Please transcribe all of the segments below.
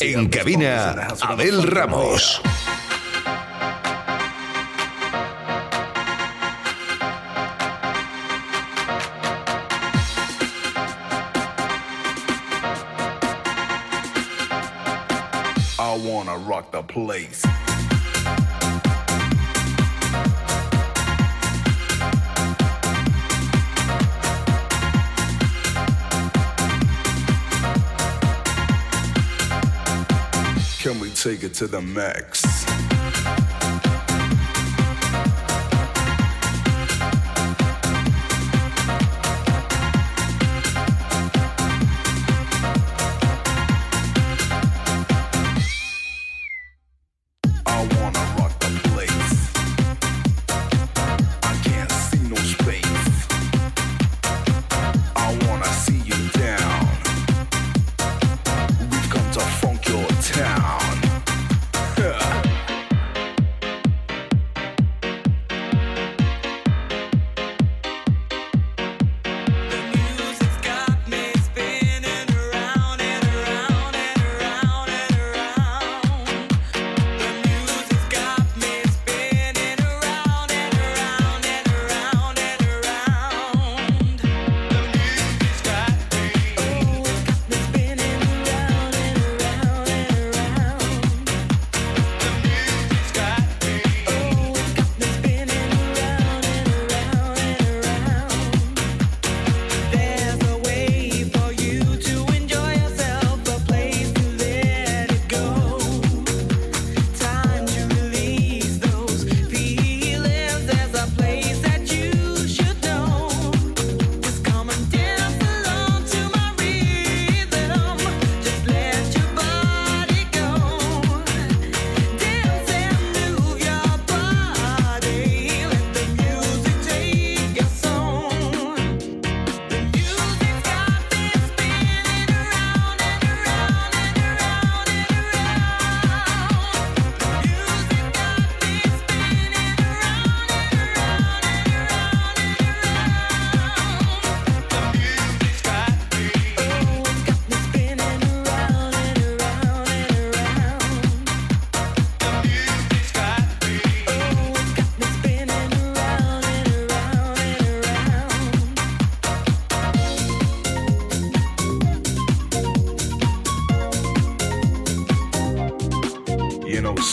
En cabina, Abel Ramos. I wanna rock the place. Take it to the max?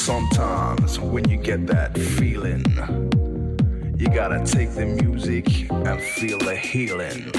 Sometimes when you get that feeling, you gotta take the music and feel the healing.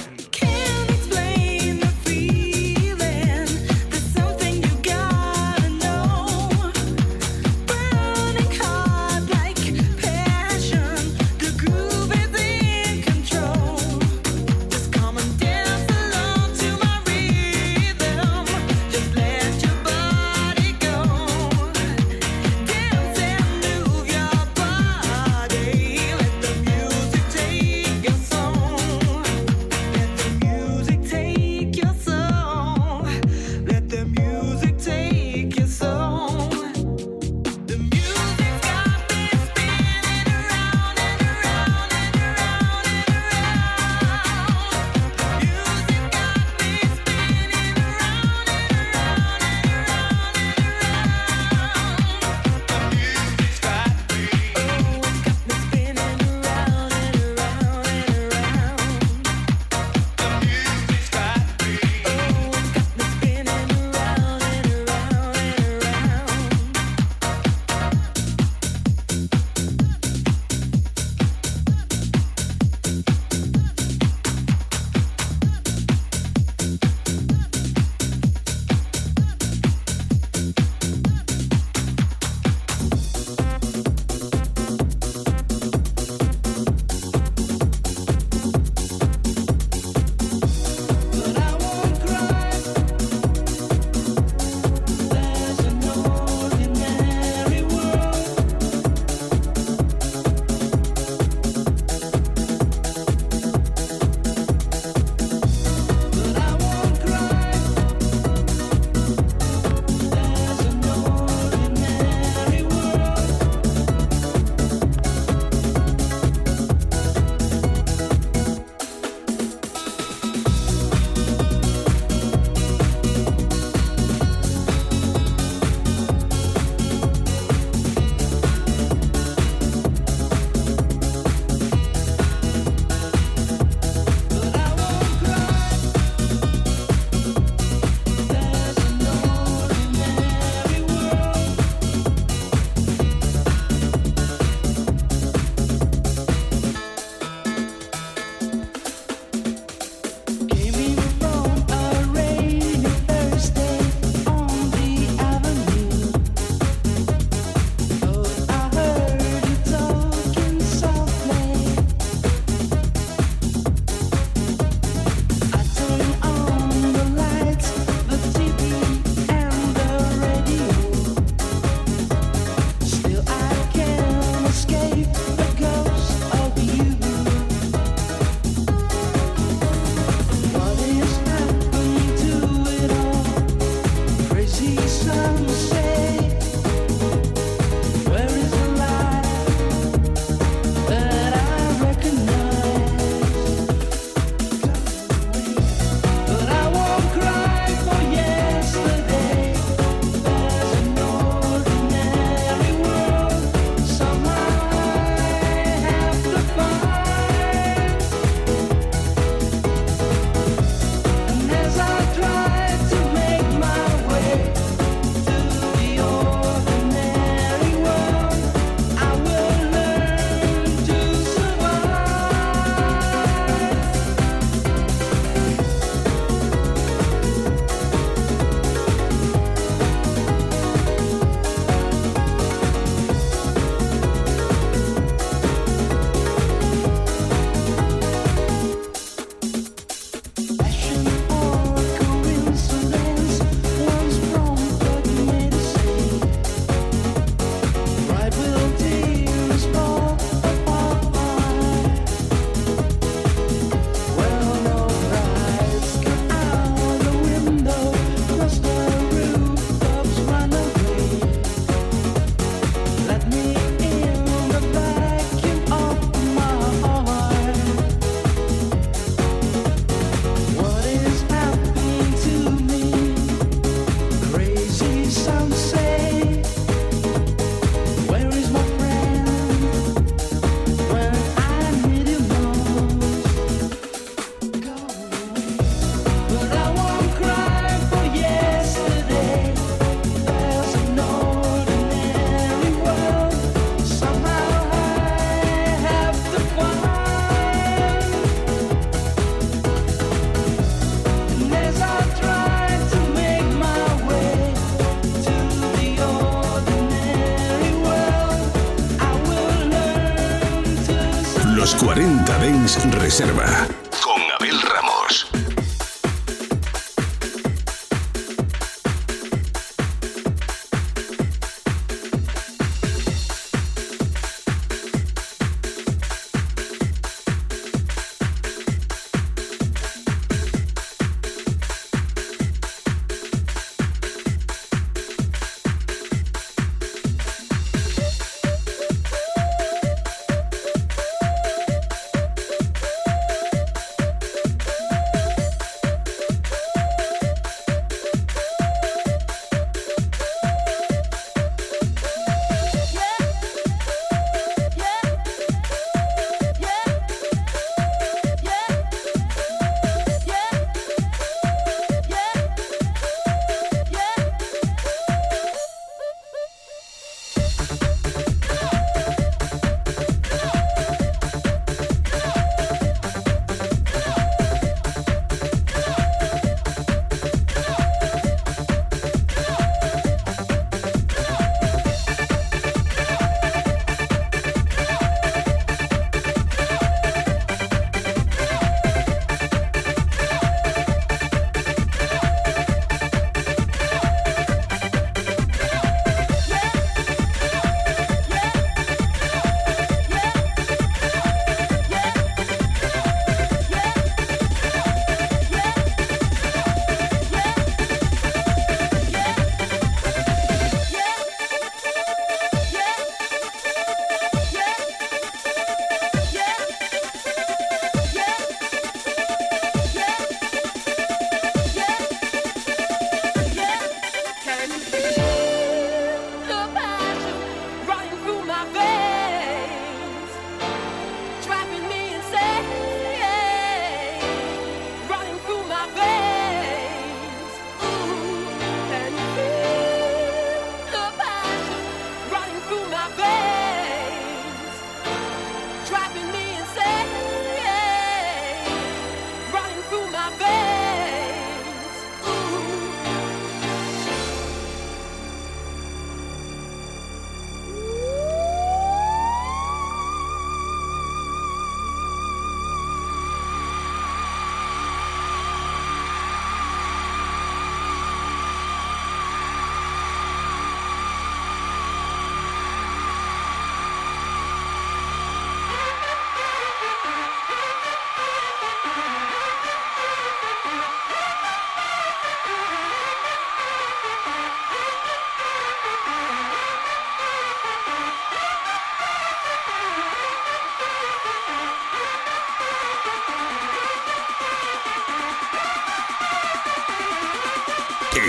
40 Dens Reserva. Con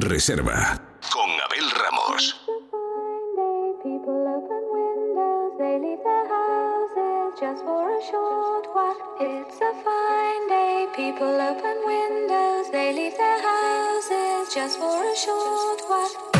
Reserva con Abel Ramos. People open windows, they leave their houses just for a short while. It's a fine day. People open windows, they leave their houses just for a short while.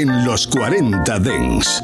en los 40 Dens.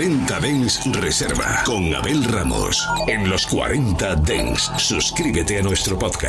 40 Dens Reserva con Abel Ramos. En los 40 Dens, suscríbete a nuestro podcast.